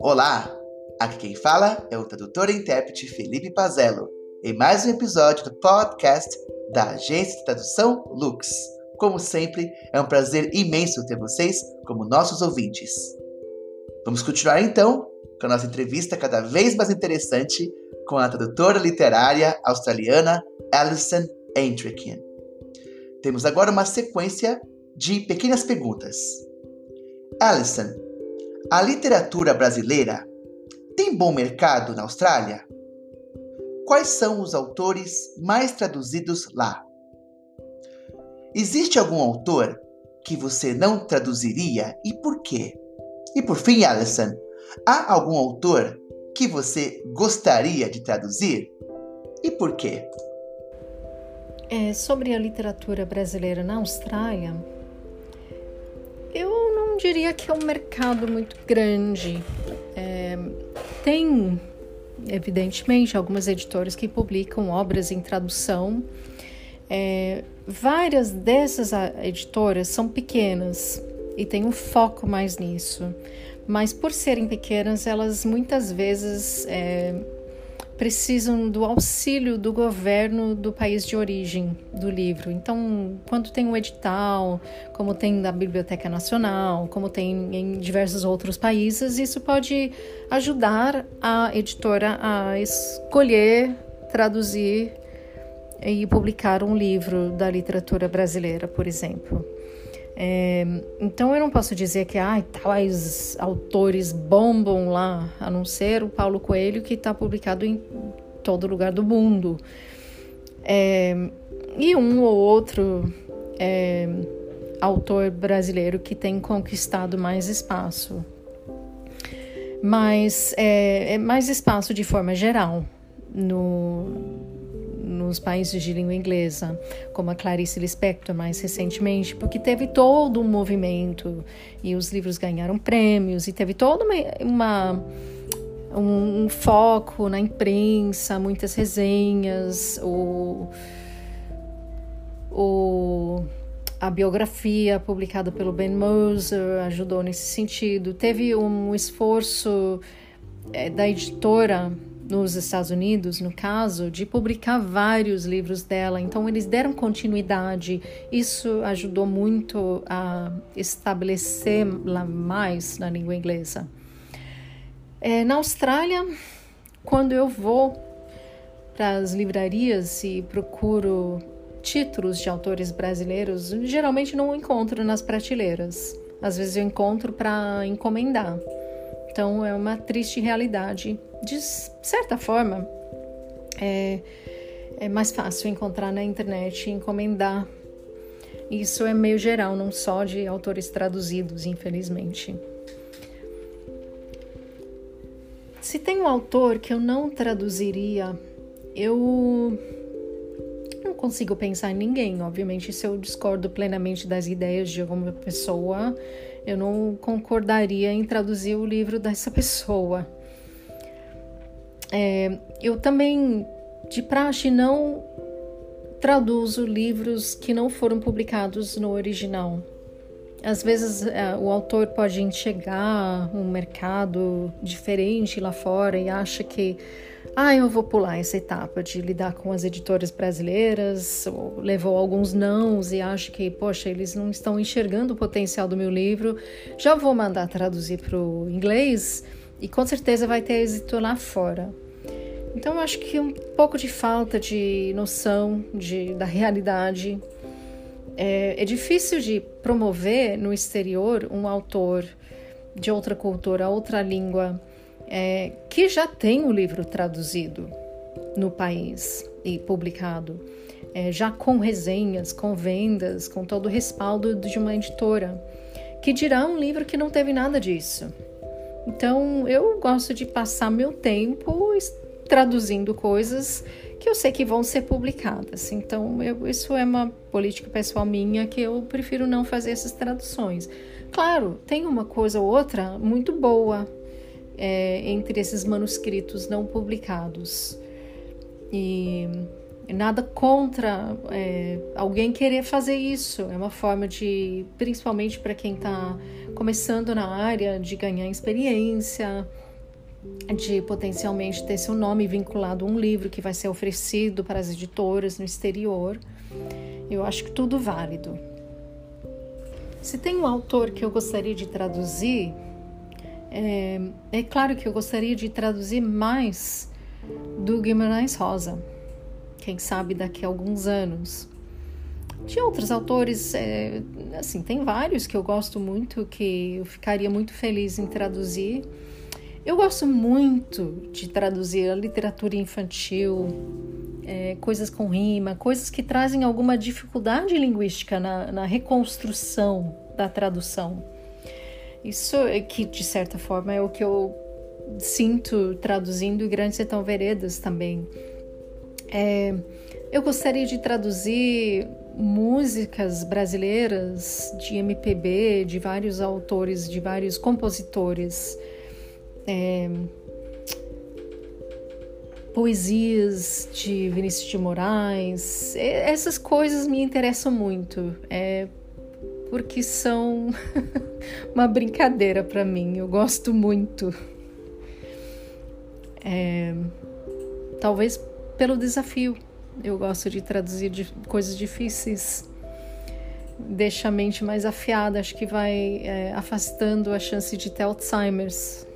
Olá! Aqui quem fala é o tradutor e intérprete Felipe Pazello, em mais um episódio do podcast da agência de tradução Lux. Como sempre, é um prazer imenso ter vocês como nossos ouvintes. Vamos continuar então com a nossa entrevista cada vez mais interessante com a tradutora literária australiana Alison Eintrichian. Temos agora uma sequência de pequenas perguntas. Alison, a literatura brasileira tem bom mercado na Austrália? Quais são os autores mais traduzidos lá? Existe algum autor que você não traduziria e por quê? E por fim, Alison, há algum autor que você gostaria de traduzir e por quê? É, sobre a literatura brasileira na Austrália, eu não diria que é um mercado muito grande. É, tem, evidentemente, algumas editoras que publicam obras em tradução. É, várias dessas editoras são pequenas e têm um foco mais nisso, mas por serem pequenas, elas muitas vezes é, precisam do auxílio do governo do país de origem do livro. Então, quando tem um edital, como tem da Biblioteca Nacional, como tem em diversos outros países, isso pode ajudar a editora a escolher, traduzir e publicar um livro da literatura brasileira, por exemplo. É, então eu não posso dizer que ah, tais autores bombam lá, a não ser o Paulo Coelho, que está publicado em todo lugar do mundo. É, e um ou outro é, autor brasileiro que tem conquistado mais espaço. Mas é, é mais espaço de forma geral no, nos países de língua inglesa, como a Clarice Lispector mais recentemente, porque teve todo um movimento e os livros ganharam prêmios e teve toda uma, uma um, um, foco na imprensa, muitas resenhas, o, o, a biografia publicada pelo Ben Moser ajudou nesse sentido. Teve um esforço é, da editora nos Estados Unidos, no caso, de publicar vários livros dela. Então, eles deram continuidade. Isso ajudou muito a estabelecer lá mais na língua inglesa. É, na Austrália, quando eu vou para as livrarias e procuro títulos de autores brasileiros, geralmente não encontro nas prateleiras. Às vezes eu encontro para encomendar. Então é uma triste realidade. De certa forma, é, é mais fácil encontrar na internet e encomendar. Isso é meio geral, não só de autores traduzidos, infelizmente. Se tem um autor que eu não traduziria, eu consigo pensar em ninguém. Obviamente, se eu discordo plenamente das ideias de alguma pessoa, eu não concordaria em traduzir o livro dessa pessoa. É, eu também, de praxe, não traduzo livros que não foram publicados no original. Às vezes é, o autor pode enxergar um mercado diferente lá fora e acha que ah, eu vou pular essa etapa de lidar com as editoras brasileiras, ou levou alguns nãos e acha que, poxa, eles não estão enxergando o potencial do meu livro, já vou mandar traduzir para o inglês e com certeza vai ter êxito lá fora. Então eu acho que um pouco de falta de noção de, da realidade. É, é difícil de promover no exterior um autor de outra cultura, outra língua é, que já tem o livro traduzido no país e publicado, é, já com resenhas, com vendas, com todo o respaldo de uma editora, que dirá um livro que não teve nada disso. Então eu gosto de passar meu tempo traduzindo coisas que eu sei que vão ser publicadas. Então eu, isso é uma política pessoal minha que eu prefiro não fazer essas traduções. Claro, tem uma coisa ou outra muito boa é, entre esses manuscritos não publicados. E nada contra é, alguém querer fazer isso. É uma forma de, principalmente para quem está começando na área, de ganhar experiência, de potencialmente ter seu nome vinculado a um livro que vai ser oferecido para as editoras no exterior. Eu acho que tudo válido. Se tem um autor que eu gostaria de traduzir, é, é claro que eu gostaria de traduzir mais do Guimarães Rosa quem sabe daqui a alguns anos. De outros autores, é, assim, tem vários que eu gosto muito, que eu ficaria muito feliz em traduzir. Eu gosto muito de traduzir a literatura infantil, é, coisas com rima, coisas que trazem alguma dificuldade linguística na, na reconstrução da tradução. Isso é que, de certa forma, é o que eu sinto traduzindo Grande Sertão Veredas também. É, eu gostaria de traduzir músicas brasileiras de MPB, de vários autores, de vários compositores, é, poesias de Vinícius de Moraes. Essas coisas me interessam muito, é, porque são uma brincadeira para mim. Eu gosto muito. É, talvez pelo desafio. Eu gosto de traduzir de coisas difíceis, deixa a mente mais afiada, acho que vai é, afastando a chance de ter Alzheimer's.